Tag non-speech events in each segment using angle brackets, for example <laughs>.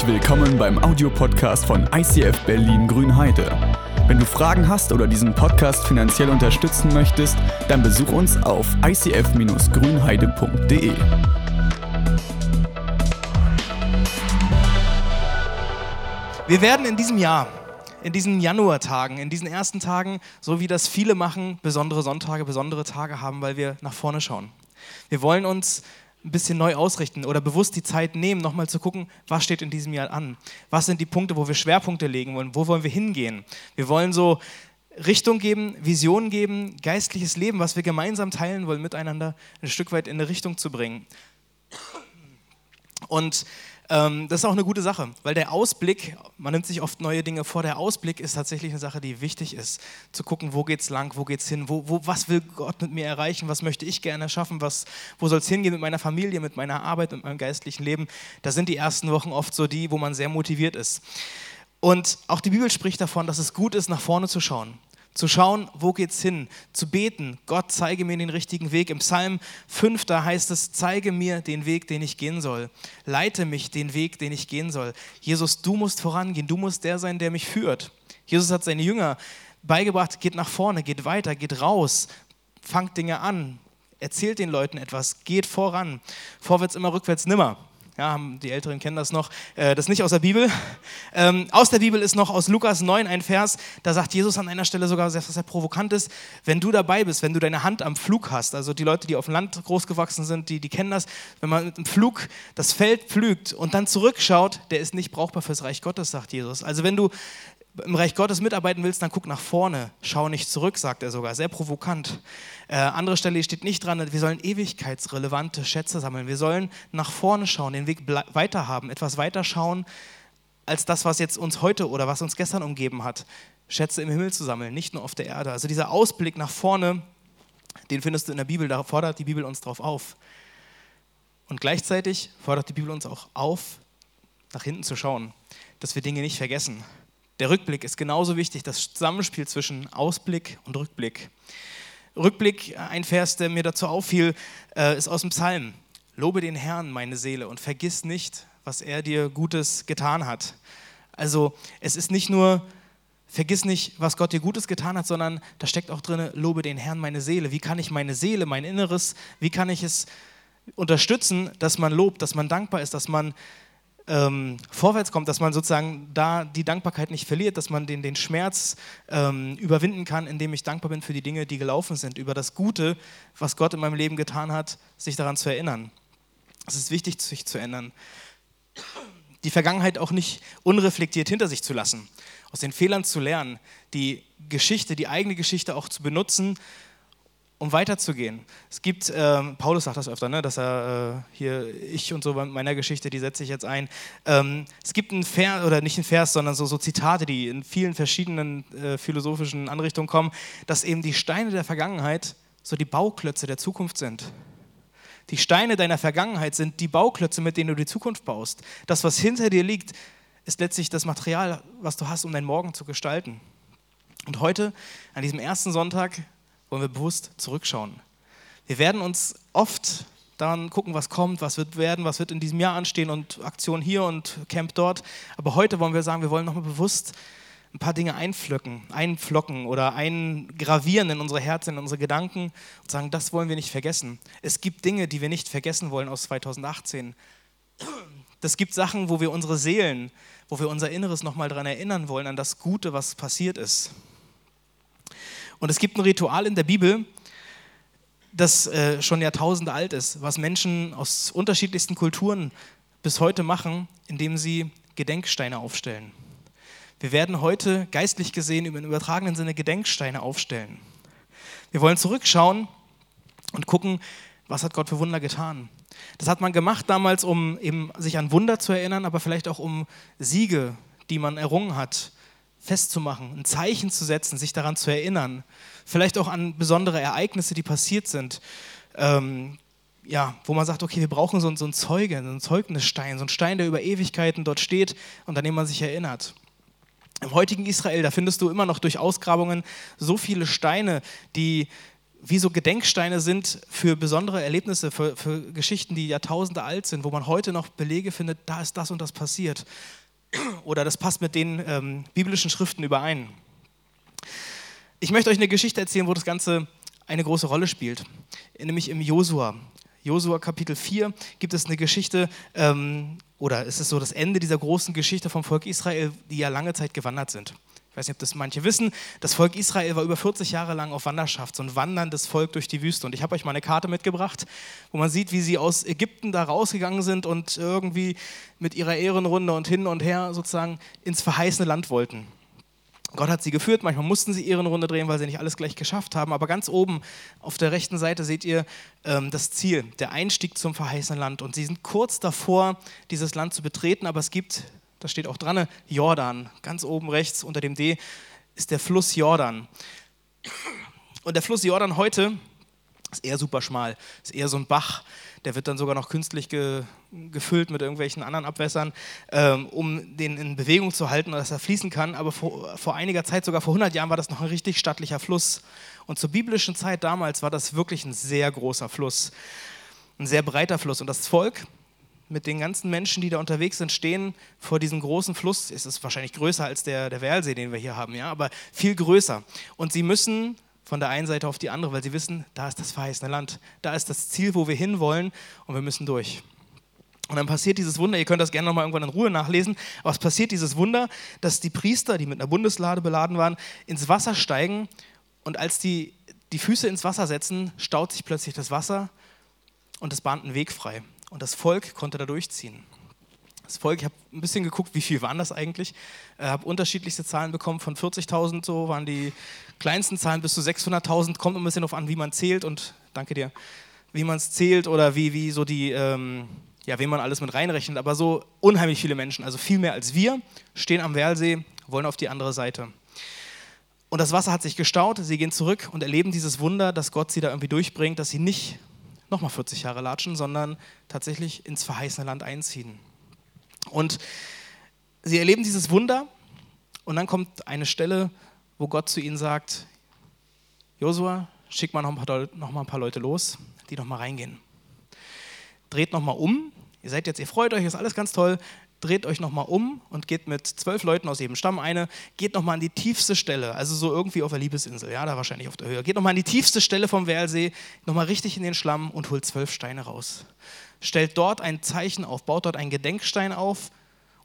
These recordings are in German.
Herzlich willkommen beim Audiopodcast von ICF Berlin Grünheide. Wenn du Fragen hast oder diesen Podcast finanziell unterstützen möchtest, dann besuch uns auf icf-grünheide.de. Wir werden in diesem Jahr, in diesen Januartagen, in diesen ersten Tagen, so wie das viele machen, besondere Sonntage, besondere Tage haben, weil wir nach vorne schauen. Wir wollen uns ein bisschen neu ausrichten oder bewusst die Zeit nehmen, nochmal zu gucken, was steht in diesem Jahr an? Was sind die Punkte, wo wir Schwerpunkte legen wollen? Wo wollen wir hingehen? Wir wollen so Richtung geben, Vision geben, geistliches Leben, was wir gemeinsam teilen wollen, miteinander ein Stück weit in eine Richtung zu bringen. Und ähm, das ist auch eine gute Sache, weil der Ausblick, man nimmt sich oft neue Dinge vor, der Ausblick ist tatsächlich eine Sache, die wichtig ist. Zu gucken, wo geht's lang, wo geht's hin, wo, wo, was will Gott mit mir erreichen, was möchte ich gerne schaffen, was, wo soll es hingehen mit meiner Familie, mit meiner Arbeit, mit meinem geistlichen Leben. Da sind die ersten Wochen oft so die, wo man sehr motiviert ist. Und auch die Bibel spricht davon, dass es gut ist, nach vorne zu schauen zu schauen, wo geht's hin, zu beten, Gott zeige mir den richtigen Weg. Im Psalm 5, da heißt es, zeige mir den Weg, den ich gehen soll. Leite mich den Weg, den ich gehen soll. Jesus, du musst vorangehen, du musst der sein, der mich führt. Jesus hat seine Jünger beigebracht, geht nach vorne, geht weiter, geht raus, fangt Dinge an, erzählt den Leuten etwas, geht voran. Vorwärts immer, rückwärts nimmer. Ja, die Älteren kennen das noch. Äh, das ist nicht aus der Bibel. Ähm, aus der Bibel ist noch aus Lukas 9 ein Vers, da sagt Jesus an einer Stelle sogar, was sehr provokant ist, wenn du dabei bist, wenn du deine Hand am Flug hast, also die Leute, die auf dem Land großgewachsen sind, die, die kennen das, wenn man mit dem Flug das Feld pflügt und dann zurückschaut, der ist nicht brauchbar fürs Reich Gottes, sagt Jesus. Also wenn du im Reich Gottes mitarbeiten willst, dann guck nach vorne, schau nicht zurück, sagt er sogar, sehr provokant. Äh, andere Stelle steht nicht dran, wir sollen ewigkeitsrelevante Schätze sammeln. Wir sollen nach vorne schauen, den Weg weiter haben, etwas weiter schauen als das, was jetzt uns heute oder was uns gestern umgeben hat. Schätze im Himmel zu sammeln, nicht nur auf der Erde. Also dieser Ausblick nach vorne, den findest du in der Bibel, da fordert die Bibel uns darauf auf. Und gleichzeitig fordert die Bibel uns auch auf, nach hinten zu schauen, dass wir Dinge nicht vergessen der Rückblick ist genauso wichtig, das Zusammenspiel zwischen Ausblick und Rückblick. Rückblick, ein Vers, der mir dazu auffiel, äh, ist aus dem Psalm. Lobe den Herrn, meine Seele, und vergiss nicht, was er dir Gutes getan hat. Also es ist nicht nur, vergiss nicht, was Gott dir Gutes getan hat, sondern da steckt auch drin, lobe den Herrn, meine Seele. Wie kann ich meine Seele, mein Inneres, wie kann ich es unterstützen, dass man lobt, dass man dankbar ist, dass man ähm, vorwärts kommt, dass man sozusagen da die Dankbarkeit nicht verliert, dass man den, den Schmerz ähm, überwinden kann, indem ich dankbar bin für die Dinge, die gelaufen sind, über das Gute, was Gott in meinem Leben getan hat, sich daran zu erinnern. Es ist wichtig, sich zu ändern. Die Vergangenheit auch nicht unreflektiert hinter sich zu lassen, aus den Fehlern zu lernen, die Geschichte, die eigene Geschichte auch zu benutzen, um weiterzugehen. Es gibt, äh, Paulus sagt das öfter, ne, dass er äh, hier, ich und so bei meiner Geschichte, die setze ich jetzt ein. Ähm, es gibt ein Vers, oder nicht ein Vers, sondern so, so Zitate, die in vielen verschiedenen äh, philosophischen Anrichtungen kommen, dass eben die Steine der Vergangenheit so die Bauklötze der Zukunft sind. Die Steine deiner Vergangenheit sind die Bauklötze, mit denen du die Zukunft baust. Das, was hinter dir liegt, ist letztlich das Material, was du hast, um deinen Morgen zu gestalten. Und heute, an diesem ersten Sonntag, wollen wir bewusst zurückschauen. Wir werden uns oft dann gucken, was kommt, was wird werden, was wird in diesem Jahr anstehen und Aktion hier und Camp dort. Aber heute wollen wir sagen, wir wollen nochmal bewusst ein paar Dinge einpflücken, einflocken oder eingravieren in unsere Herzen, in unsere Gedanken und sagen, das wollen wir nicht vergessen. Es gibt Dinge, die wir nicht vergessen wollen aus 2018. Es gibt Sachen, wo wir unsere Seelen, wo wir unser Inneres nochmal daran erinnern wollen, an das Gute, was passiert ist. Und es gibt ein Ritual in der Bibel, das äh, schon Jahrtausende alt ist, was Menschen aus unterschiedlichsten Kulturen bis heute machen, indem sie Gedenksteine aufstellen. Wir werden heute geistlich gesehen im übertragenen Sinne Gedenksteine aufstellen. Wir wollen zurückschauen und gucken, was hat Gott für Wunder getan. Das hat man gemacht damals, um eben sich an Wunder zu erinnern, aber vielleicht auch um Siege, die man errungen hat, festzumachen, ein Zeichen zu setzen, sich daran zu erinnern. Vielleicht auch an besondere Ereignisse, die passiert sind. Ähm, ja, wo man sagt, okay, wir brauchen so, so einen Zeuge, so einen Zeugnisstein, so einen Stein, der über Ewigkeiten dort steht und an dem man sich erinnert. Im heutigen Israel, da findest du immer noch durch Ausgrabungen so viele Steine, die wie so Gedenksteine sind für besondere Erlebnisse, für, für Geschichten, die Jahrtausende alt sind, wo man heute noch Belege findet, da ist das und das passiert. Oder das passt mit den ähm, biblischen Schriften überein. Ich möchte euch eine Geschichte erzählen, wo das Ganze eine große Rolle spielt, nämlich im Josua. Josua Kapitel 4 gibt es eine Geschichte, ähm, oder es ist so das Ende dieser großen Geschichte vom Volk Israel, die ja lange Zeit gewandert sind. Ich weiß nicht, ob das manche wissen. Das Volk Israel war über 40 Jahre lang auf Wanderschaft, so ein wanderndes Volk durch die Wüste. Und ich habe euch mal eine Karte mitgebracht, wo man sieht, wie sie aus Ägypten da rausgegangen sind und irgendwie mit ihrer Ehrenrunde und hin und her sozusagen ins verheißene Land wollten. Gott hat sie geführt, manchmal mussten sie ihren Runde drehen, weil sie nicht alles gleich geschafft haben. Aber ganz oben auf der rechten Seite seht ihr ähm, das Ziel, der Einstieg zum verheißenen Land. Und sie sind kurz davor, dieses Land zu betreten, aber es gibt da steht auch dran, Jordan. Ganz oben rechts unter dem D ist der Fluss Jordan. Und der Fluss Jordan heute ist eher super schmal, ist eher so ein Bach. Der wird dann sogar noch künstlich ge, gefüllt mit irgendwelchen anderen Abwässern, ähm, um den in Bewegung zu halten, dass er fließen kann. Aber vor, vor einiger Zeit, sogar vor 100 Jahren, war das noch ein richtig stattlicher Fluss. Und zur biblischen Zeit damals war das wirklich ein sehr großer Fluss, ein sehr breiter Fluss. Und das Volk mit den ganzen Menschen, die da unterwegs sind, stehen vor diesem großen Fluss. Es ist wahrscheinlich größer als der, der Werlsee, den wir hier haben, ja, aber viel größer. Und sie müssen von der einen Seite auf die andere, weil sie wissen, da ist das verheißene Land, da ist das Ziel, wo wir hinwollen und wir müssen durch. Und dann passiert dieses Wunder, ihr könnt das gerne nochmal irgendwann in Ruhe nachlesen, aber es passiert dieses Wunder, dass die Priester, die mit einer Bundeslade beladen waren, ins Wasser steigen und als die die Füße ins Wasser setzen, staut sich plötzlich das Wasser und es bahnt einen Weg frei. Und das Volk konnte da durchziehen. Das Volk, ich habe ein bisschen geguckt, wie viel waren das eigentlich. Ich äh, habe unterschiedlichste Zahlen bekommen, von 40.000 so waren die kleinsten Zahlen bis zu 600.000. Kommt ein bisschen darauf an, wie man zählt und danke dir, wie man es zählt oder wie, wie so die, ähm, ja, wen man alles mit reinrechnet. Aber so unheimlich viele Menschen, also viel mehr als wir, stehen am Werlsee, wollen auf die andere Seite. Und das Wasser hat sich gestaut, sie gehen zurück und erleben dieses Wunder, dass Gott sie da irgendwie durchbringt, dass sie nicht nochmal 40 Jahre latschen, sondern tatsächlich ins verheißene Land einziehen. Und sie erleben dieses Wunder und dann kommt eine Stelle, wo Gott zu ihnen sagt, Josua, schick mal noch ein paar, noch mal ein paar Leute los, die noch mal reingehen. Dreht noch mal um, ihr seid jetzt, ihr freut euch, ist alles ganz toll, dreht euch nochmal um und geht mit zwölf Leuten aus jedem Stamm eine, geht nochmal an die tiefste Stelle, also so irgendwie auf der Liebesinsel, ja, da wahrscheinlich auf der Höhe, geht nochmal an die tiefste Stelle vom Werlsee, nochmal richtig in den Schlamm und holt zwölf Steine raus. Stellt dort ein Zeichen auf, baut dort einen Gedenkstein auf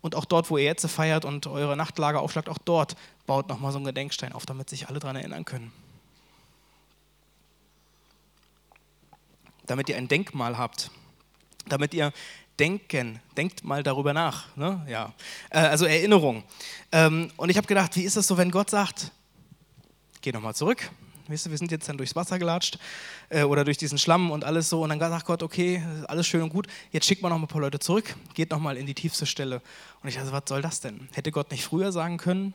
und auch dort, wo ihr jetzt feiert und eure Nachtlager aufschlagt, auch dort baut nochmal so einen Gedenkstein auf, damit sich alle daran erinnern können. Damit ihr ein Denkmal habt, damit ihr denken. Denkt mal darüber nach. Ne? Ja. Äh, also Erinnerung. Ähm, und ich habe gedacht, wie ist das so, wenn Gott sagt, geh nochmal zurück. Weißt du, wir sind jetzt dann durchs Wasser gelatscht äh, oder durch diesen Schlamm und alles so. Und dann sagt Gott, okay, alles schön und gut, jetzt schickt mal noch ein paar Leute zurück, geht nochmal in die tiefste Stelle. Und ich dachte, was soll das denn? Hätte Gott nicht früher sagen können,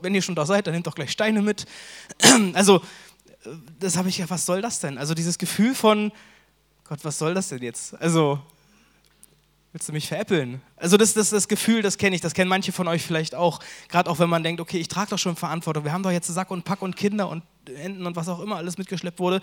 wenn ihr schon da seid, dann nehmt doch gleich Steine mit. <clears throat> Also, äh, das habe ich ja, was soll das denn? Also dieses Gefühl von, Gott, was soll das denn jetzt? Also, willst du mich veräppeln? Also das, das, das Gefühl, das kenne ich, das kennen manche von euch vielleicht auch. Gerade auch wenn man denkt, okay, ich trage doch schon Verantwortung, wir haben doch jetzt Sack und Pack und Kinder und Enten und was auch immer alles mitgeschleppt wurde.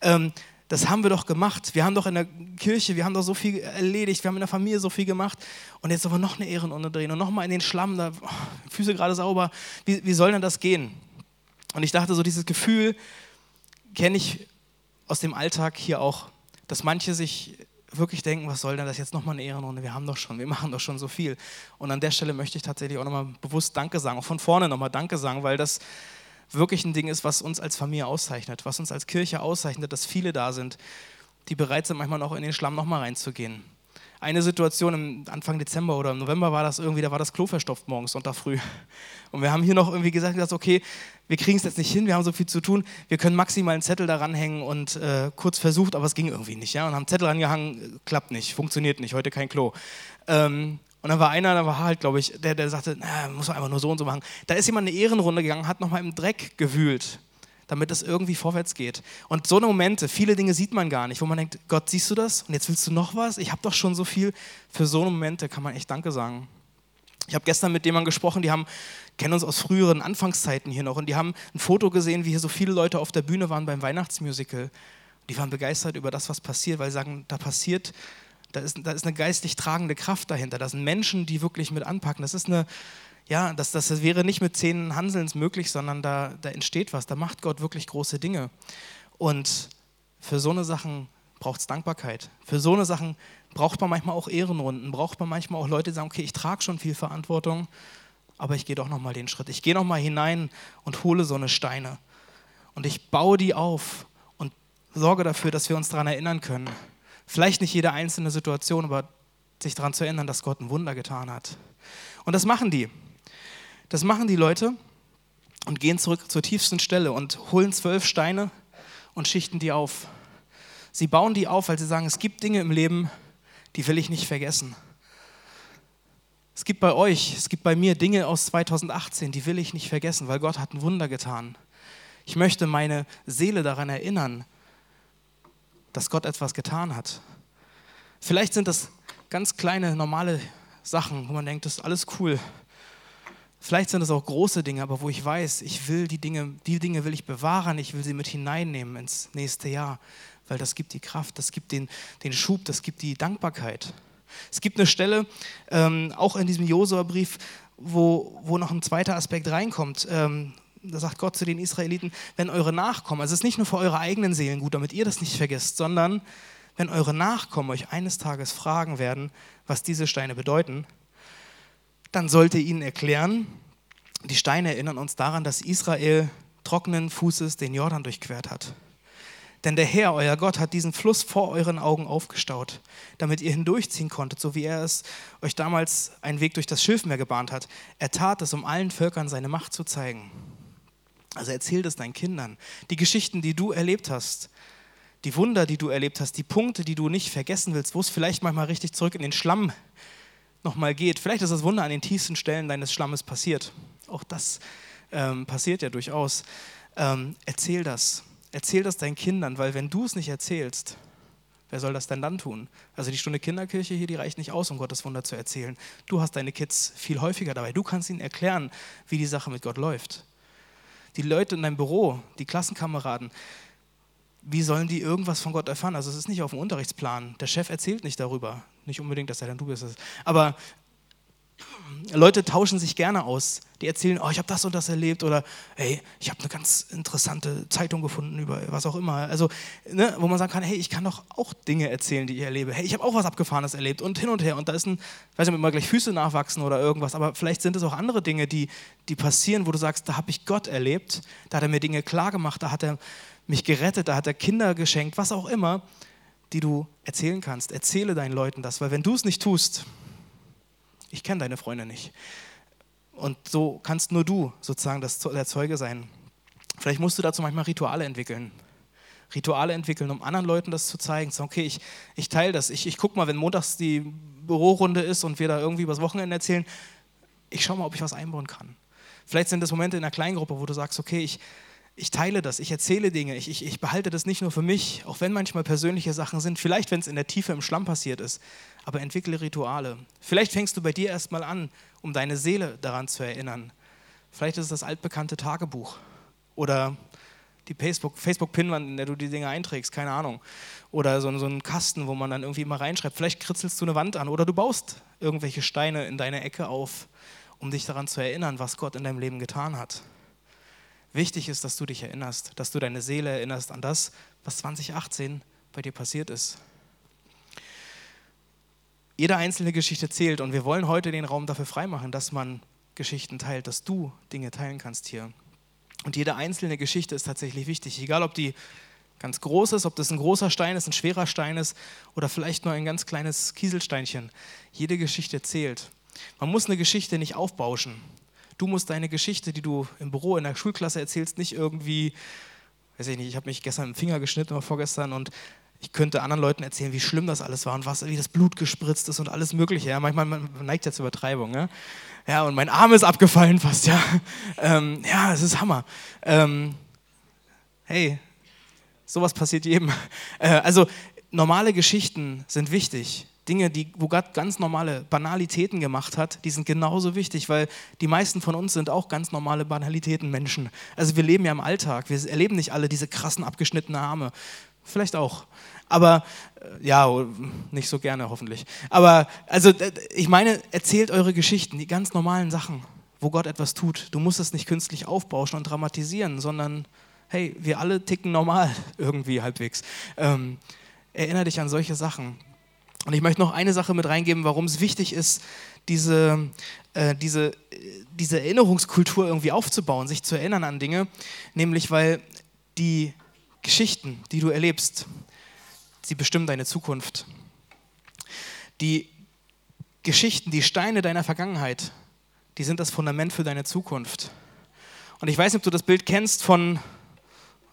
Ähm, das haben wir doch gemacht. Wir haben doch in der Kirche, wir haben doch so viel erledigt, wir haben in der Familie so viel gemacht. Und jetzt aber noch eine Ehrenrunde drehen und nochmal in den Schlamm, da, oh, Füße gerade sauber. Wie, wie soll denn das gehen? Und ich dachte, so dieses Gefühl kenne ich aus dem Alltag hier auch dass manche sich wirklich denken, was soll denn das jetzt nochmal eine Ehrenrunde? Wir haben doch schon, wir machen doch schon so viel. Und an der Stelle möchte ich tatsächlich auch nochmal bewusst Danke sagen, auch von vorne nochmal Danke sagen, weil das wirklich ein Ding ist, was uns als Familie auszeichnet, was uns als Kirche auszeichnet, dass viele da sind, die bereit sind, manchmal noch in den Schlamm nochmal reinzugehen eine Situation im Anfang Dezember oder im November war das irgendwie, da war das Klo verstopft morgens, Sonntag früh. <laughs> Und wir haben hier noch irgendwie gesagt, gesagt okay, wir kriegen es jetzt nicht hin, wir haben so viel zu tun, wir können maximal einen Zettel daran hängen und äh, kurz versucht, aber es ging irgendwie nicht. Ja? Und haben Zettel rangehangen, klappt nicht, funktioniert nicht, heute kein Klo. Ähm, und dann war einer, da war halt, glaube ich, der, der sagte, na, muss man einfach nur so und so machen. Da ist jemand eine Ehrenrunde gegangen, hat nochmal im Dreck gewühlt damit es irgendwie vorwärts geht. Und so eine Momente, viele Dinge sieht man gar nicht, wo man denkt, Gott, siehst du das? Und jetzt willst du noch was? Ich habe doch schon so viel. Für so eine Momente kann man echt Danke sagen. Ich habe gestern mit jemandem gesprochen, die haben, kennen uns aus früheren Anfangszeiten hier noch und die haben ein Foto gesehen, wie hier so viele Leute auf der Bühne waren beim Weihnachtsmusical. Die waren begeistert über das, was passiert, weil sie sagen, da passiert, da ist, da ist eine geistlich tragende Kraft dahinter. Da sind Menschen, die wirklich mit anpacken. Das ist eine, ja, das, das wäre nicht mit zehn Hanselns möglich, sondern da, da entsteht was. Da macht Gott wirklich große Dinge. Und für so eine Sachen braucht es Dankbarkeit. Für so eine Sachen braucht man manchmal auch Ehrenrunden, braucht man manchmal auch Leute, die sagen, okay, ich trage schon viel Verantwortung, aber ich gehe doch nochmal den Schritt. Ich gehe nochmal hinein und hole so eine Steine. Und ich baue die auf und sorge dafür, dass wir uns daran erinnern können. Vielleicht nicht jede einzelne Situation, aber sich daran zu erinnern, dass Gott ein Wunder getan hat. Und das machen die. Das machen die Leute und gehen zurück zur tiefsten Stelle und holen zwölf Steine und schichten die auf. Sie bauen die auf, weil sie sagen, es gibt Dinge im Leben, die will ich nicht vergessen. Es gibt bei euch, es gibt bei mir Dinge aus 2018, die will ich nicht vergessen, weil Gott hat ein Wunder getan. Ich möchte meine Seele daran erinnern, dass Gott etwas getan hat. Vielleicht sind das ganz kleine, normale Sachen, wo man denkt, das ist alles cool. Vielleicht sind es auch große Dinge, aber wo ich weiß, ich will die Dinge, die Dinge will ich bewahren, ich will sie mit hineinnehmen ins nächste Jahr weil das gibt die Kraft, das gibt den, den Schub, das gibt die Dankbarkeit. Es gibt eine Stelle, ähm, auch in diesem Josua-Brief, wo, wo noch ein zweiter Aspekt reinkommt. Ähm, da sagt Gott zu den Israeliten, wenn eure Nachkommen, also es ist nicht nur für eure eigenen Seelen gut, damit ihr das nicht vergesst, sondern wenn eure Nachkommen euch eines Tages fragen werden, was diese Steine bedeuten, dann sollt ihr ihnen erklären, die Steine erinnern uns daran, dass Israel trockenen Fußes den Jordan durchquert hat. Denn der Herr, euer Gott, hat diesen Fluss vor euren Augen aufgestaut, damit ihr hindurchziehen konntet, so wie er es euch damals einen Weg durch das Schilfmeer gebahnt hat. Er tat es, um allen Völkern seine Macht zu zeigen. Also erzähl es deinen Kindern. Die Geschichten, die du erlebt hast, die Wunder, die du erlebt hast, die Punkte, die du nicht vergessen willst, wo es vielleicht manchmal richtig zurück in den Schlamm nochmal geht. Vielleicht ist das Wunder an den tiefsten Stellen deines Schlammes passiert. Auch das ähm, passiert ja durchaus. Ähm, erzähl das. Erzähl das deinen Kindern, weil wenn du es nicht erzählst, wer soll das denn dann tun? Also die Stunde Kinderkirche hier, die reicht nicht aus, um Gottes Wunder zu erzählen. Du hast deine Kids viel häufiger dabei. Du kannst ihnen erklären, wie die Sache mit Gott läuft. Die Leute in deinem Büro, die Klassenkameraden, wie sollen die irgendwas von Gott erfahren? Also es ist nicht auf dem Unterrichtsplan. Der Chef erzählt nicht darüber. Nicht unbedingt, dass er dann du bist. Aber Leute tauschen sich gerne aus. Die erzählen, oh, ich habe das und das erlebt oder hey, ich habe eine ganz interessante Zeitung gefunden über was auch immer. Also, ne, wo man sagen kann, hey, ich kann doch auch Dinge erzählen, die ich erlebe. Hey, ich habe auch was Abgefahrenes erlebt und hin und her. Und da ist ein, ich weiß nicht, ob immer gleich Füße nachwachsen oder irgendwas, aber vielleicht sind es auch andere Dinge, die, die passieren, wo du sagst, da habe ich Gott erlebt, da hat er mir Dinge klar gemacht, da hat er mich gerettet, da hat er Kinder geschenkt, was auch immer, die du erzählen kannst. Erzähle deinen Leuten das, weil wenn du es nicht tust, ich kenne deine Freunde nicht. Und so kannst nur du sozusagen das, der Zeuge sein. Vielleicht musst du dazu manchmal Rituale entwickeln. Rituale entwickeln, um anderen Leuten das zu zeigen. So, okay, ich, ich teile das. Ich, ich gucke mal, wenn montags die Bürorunde ist und wir da irgendwie übers Wochenende erzählen, ich schaue mal, ob ich was einbauen kann. Vielleicht sind das Momente in einer Kleingruppe, wo du sagst, okay, ich, ich teile das, ich erzähle Dinge, ich, ich, ich behalte das nicht nur für mich, auch wenn manchmal persönliche Sachen sind, vielleicht wenn es in der Tiefe im Schlamm passiert ist, aber entwickle Rituale. Vielleicht fängst du bei dir erstmal an, um deine Seele daran zu erinnern. Vielleicht ist es das altbekannte Tagebuch oder die Facebook-Pinwand, in der du die Dinge einträgst, keine Ahnung. Oder so, so ein Kasten, wo man dann irgendwie immer reinschreibt. Vielleicht kritzelst du eine Wand an oder du baust irgendwelche Steine in deine Ecke auf, um dich daran zu erinnern, was Gott in deinem Leben getan hat. Wichtig ist, dass du dich erinnerst, dass du deine Seele erinnerst an das, was 2018 bei dir passiert ist. Jede einzelne Geschichte zählt und wir wollen heute den Raum dafür freimachen, dass man Geschichten teilt, dass du Dinge teilen kannst hier. Und jede einzelne Geschichte ist tatsächlich wichtig, egal ob die ganz groß ist, ob das ein großer Stein ist, ein schwerer Stein ist oder vielleicht nur ein ganz kleines Kieselsteinchen. Jede Geschichte zählt. Man muss eine Geschichte nicht aufbauschen. Du musst deine Geschichte, die du im Büro in der Schulklasse erzählst, nicht irgendwie, weiß ich nicht, ich habe mich gestern im Finger geschnitten oder vorgestern und ich könnte anderen Leuten erzählen, wie schlimm das alles war und was, wie das Blut gespritzt ist und alles Mögliche. Ja, manchmal man neigt ja zur Übertreibung. Ja? ja, und mein Arm ist abgefallen fast. Ja, <laughs> ähm, ja es ist Hammer. Ähm, hey, sowas passiert jedem. <laughs> Äh, also normale Geschichten sind wichtig. Dinge, die, wo Gott ganz normale Banalitäten gemacht hat, die sind genauso wichtig, weil die meisten von uns sind auch ganz normale Banalitäten Menschen. Also wir leben ja im Alltag, wir erleben nicht alle diese krassen abgeschnittenen Arme. Vielleicht auch. Aber äh, ja, nicht so gerne hoffentlich. Aber also ich meine, erzählt eure Geschichten, die ganz normalen Sachen, wo Gott etwas tut. Du musst es nicht künstlich aufbauschen und dramatisieren, sondern hey, wir alle ticken normal <laughs> irgendwie halbwegs. Ähm, erinnere dich an solche Sachen. Und ich möchte noch eine Sache mit reingeben, warum es wichtig ist, diese, äh, diese, diese Erinnerungskultur irgendwie aufzubauen, sich zu erinnern an Dinge, nämlich weil die Geschichten, die du erlebst, sie bestimmen deine Zukunft. Die Geschichten, die Steine deiner Vergangenheit, die sind das Fundament für deine Zukunft. Und ich weiß nicht, ob du das Bild kennst von,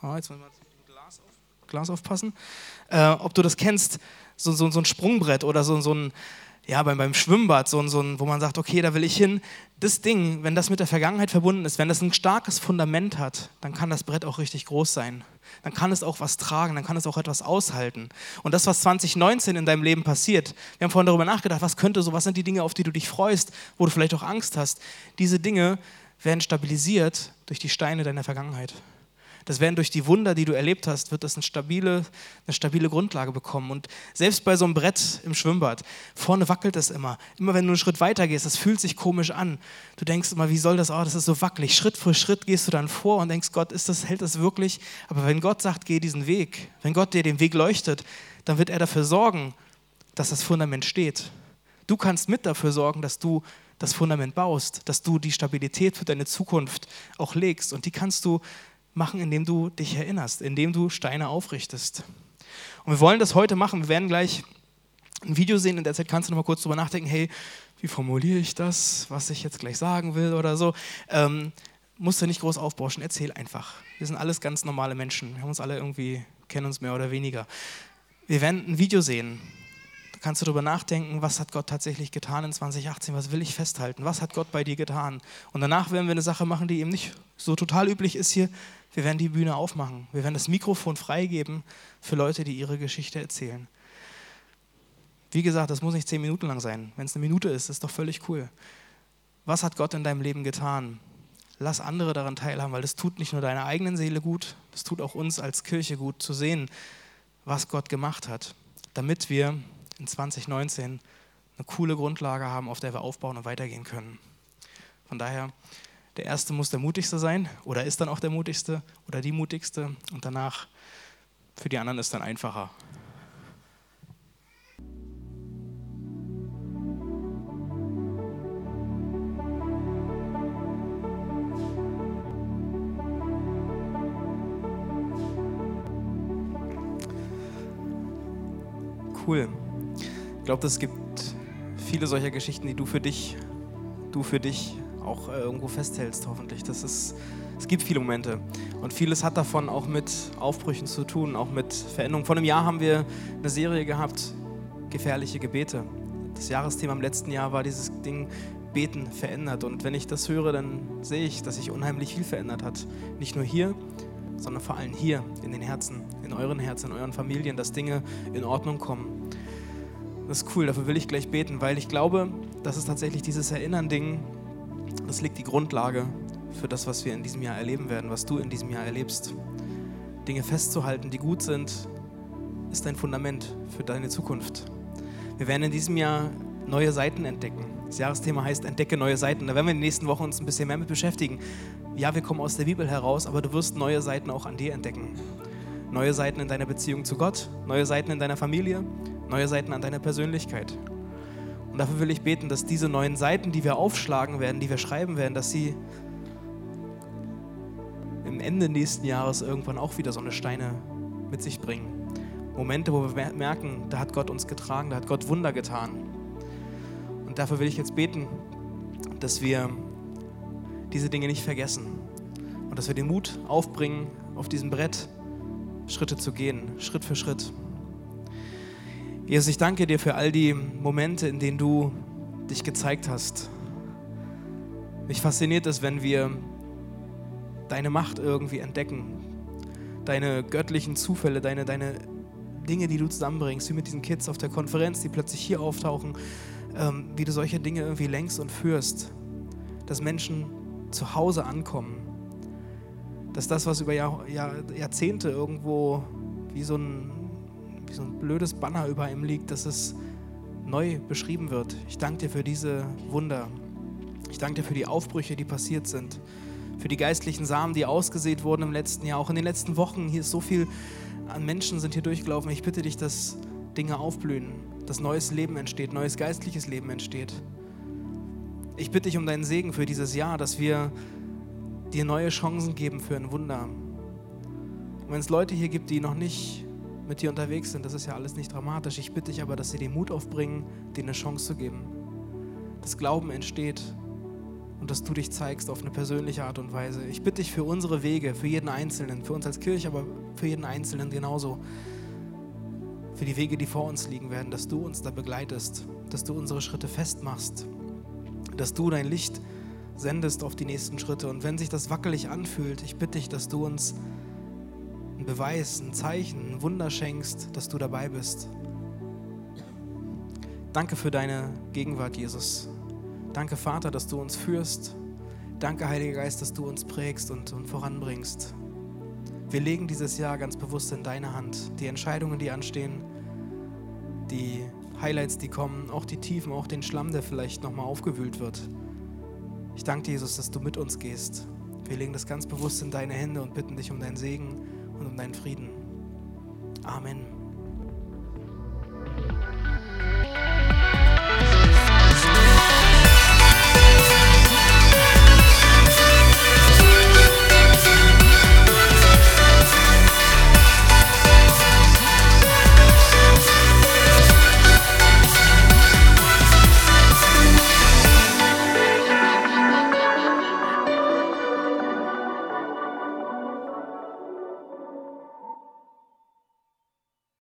oh, jetzt muss mal Glas, auf, Glas aufpassen, äh, ob du das kennst so, so, so ein Sprungbrett oder so, so ein, ja, beim, beim Schwimmbad, so, so ein, wo man sagt, okay, da will ich hin. Das Ding, wenn das mit der Vergangenheit verbunden ist, wenn das ein starkes Fundament hat, dann kann das Brett auch richtig groß sein. Dann kann es auch was tragen, dann kann es auch etwas aushalten. Und das, was 2019 in deinem Leben passiert, wir haben vorhin darüber nachgedacht, was könnte so, was sind die Dinge, auf die du dich freust, wo du vielleicht auch Angst hast. Diese Dinge werden stabilisiert durch die Steine deiner Vergangenheit. Das werden durch die Wunder, die du erlebt hast, wird das eine stabile, eine stabile Grundlage bekommen. Und selbst bei so einem Brett im Schwimmbad, vorne wackelt es immer. Immer wenn du einen Schritt weiter gehst, das fühlt sich komisch an. Du denkst immer, wie soll das, oh, das ist so wackelig. Schritt für Schritt gehst du dann vor und denkst, Gott, ist das, hält das wirklich? Aber wenn Gott sagt, geh diesen Weg, wenn Gott dir den Weg leuchtet, dann wird er dafür sorgen, dass das Fundament steht. Du kannst mit dafür sorgen, dass du das Fundament baust, dass du die Stabilität für deine Zukunft auch legst. Und die kannst du machen, indem du dich erinnerst, indem du Steine aufrichtest. Und wir wollen das heute machen. Wir werden gleich ein Video sehen. In der Zeit kannst du noch mal kurz drüber nachdenken, hey, wie formuliere ich das, was ich jetzt gleich sagen will oder so. Ähm, musst du nicht groß aufbauschen, erzähl einfach. Wir sind alles ganz normale Menschen. Wir haben uns alle irgendwie, kennen uns mehr oder weniger. Wir werden ein Video sehen. Kannst du darüber nachdenken, was hat Gott tatsächlich getan in 2018, was will ich festhalten, was hat Gott bei dir getan. Und danach werden wir eine Sache machen, die eben nicht so total üblich ist hier. Wir werden die Bühne aufmachen. Wir werden das Mikrofon freigeben für Leute, die ihre Geschichte erzählen. Wie gesagt, das muss nicht zehn Minuten lang sein. Wenn es eine Minute ist, ist doch völlig cool. Was hat Gott in deinem Leben getan? Lass andere daran teilhaben, weil das tut nicht nur deiner eigenen Seele gut, das tut auch uns als Kirche gut zu sehen, was Gott gemacht hat, damit wir in 2019 eine coole Grundlage haben, auf der wir aufbauen und weitergehen können. Von daher der Erste muss der Mutigste sein oder ist dann auch der Mutigste oder die Mutigste und danach für die anderen ist dann einfacher. Cool. Ich glaube, es gibt viele solcher Geschichten, die du für dich, du für dich auch äh, irgendwo festhältst, hoffentlich. Das ist, es gibt viele Momente und vieles hat davon auch mit Aufbrüchen zu tun, auch mit Veränderungen. Vor einem Jahr haben wir eine Serie gehabt, gefährliche Gebete. Das Jahresthema im letzten Jahr war dieses Ding Beten verändert und wenn ich das höre, dann sehe ich, dass sich unheimlich viel verändert hat. Nicht nur hier, sondern vor allem hier in den Herzen, in euren Herzen, in euren Familien, dass Dinge in Ordnung kommen. Das ist cool, dafür will ich gleich beten, weil ich glaube, dass es tatsächlich dieses Erinnern-Ding das liegt die Grundlage für das, was wir in diesem Jahr erleben werden, was du in diesem Jahr erlebst. Dinge festzuhalten, die gut sind, ist ein Fundament für deine Zukunft. Wir werden in diesem Jahr neue Seiten entdecken. Das Jahresthema heißt Entdecke neue Seiten. Da werden wir in den nächsten Wochen uns ein bisschen mehr mit beschäftigen. Ja, wir kommen aus der Bibel heraus, aber du wirst neue Seiten auch an dir entdecken. Neue Seiten in deiner Beziehung zu Gott, neue Seiten in deiner Familie, neue Seiten an deiner Persönlichkeit. Und dafür will ich beten, dass diese neuen Seiten, die wir aufschlagen werden, die wir schreiben werden, dass sie im Ende nächsten Jahres irgendwann auch wieder so eine Steine mit sich bringen. Momente, wo wir merken, da hat Gott uns getragen, da hat Gott Wunder getan. Und dafür will ich jetzt beten, dass wir diese Dinge nicht vergessen und dass wir den Mut aufbringen, auf diesem Brett Schritte zu gehen, Schritt für Schritt. Jesus, ich danke dir für all die Momente, in denen du dich gezeigt hast. Mich fasziniert es, wenn wir deine Macht irgendwie entdecken, deine göttlichen Zufälle, deine, deine Dinge, die du zusammenbringst, wie mit diesen Kids auf der Konferenz, die plötzlich hier auftauchen, ähm, wie du solche Dinge irgendwie lenkst und führst, dass Menschen zu Hause ankommen, dass das, was über Jahr, Jahr, Jahrzehnte irgendwo wie so, ein, wie so ein blödes Banner über ihm liegt, dass es neu beschrieben wird. Ich danke dir für diese Wunder. Ich danke dir für die Aufbrüche, die passiert sind, für die geistlichen Samen, die ausgesät wurden im letzten Jahr, auch in den letzten Wochen. Hier ist so viel an Menschen sind hier durchgelaufen. Ich bitte dich, dass Dinge aufblühen, dass neues Leben entsteht, neues geistliches Leben entsteht. Ich bitte dich um deinen Segen für dieses Jahr, dass wir dir neue Chancen geben für ein Wunder. Und wenn es Leute hier gibt, die noch nicht mit dir unterwegs sind, das ist ja alles nicht dramatisch. Ich bitte dich aber, dass sie den Mut aufbringen, dir eine Chance zu geben. Dass Glauben entsteht und dass du dich zeigst auf eine persönliche Art und Weise. Ich bitte dich für unsere Wege, für jeden Einzelnen, für uns als Kirche, aber für jeden Einzelnen genauso. Für die Wege, die vor uns liegen werden, dass du uns da begleitest, dass du unsere Schritte festmachst, dass du dein Licht sendest auf die nächsten Schritte. Und wenn sich das wackelig anfühlt, ich bitte dich, dass du uns einen Beweis, ein Zeichen, ein Wunder schenkst, dass du dabei bist. Danke für deine Gegenwart, Jesus. Danke, Vater, dass du uns führst. Danke, Heiliger Geist, dass du uns prägst und, und voranbringst. Wir legen dieses Jahr ganz bewusst in deine Hand. Die Entscheidungen, die anstehen, die Highlights, die kommen, auch die Tiefen, auch den Schlamm, der vielleicht nochmal aufgewühlt wird. Ich danke dir, Jesus, dass du mit uns gehst. Wir legen das ganz bewusst in deine Hände und bitten dich um deinen Segen und um deinen Frieden. Amen.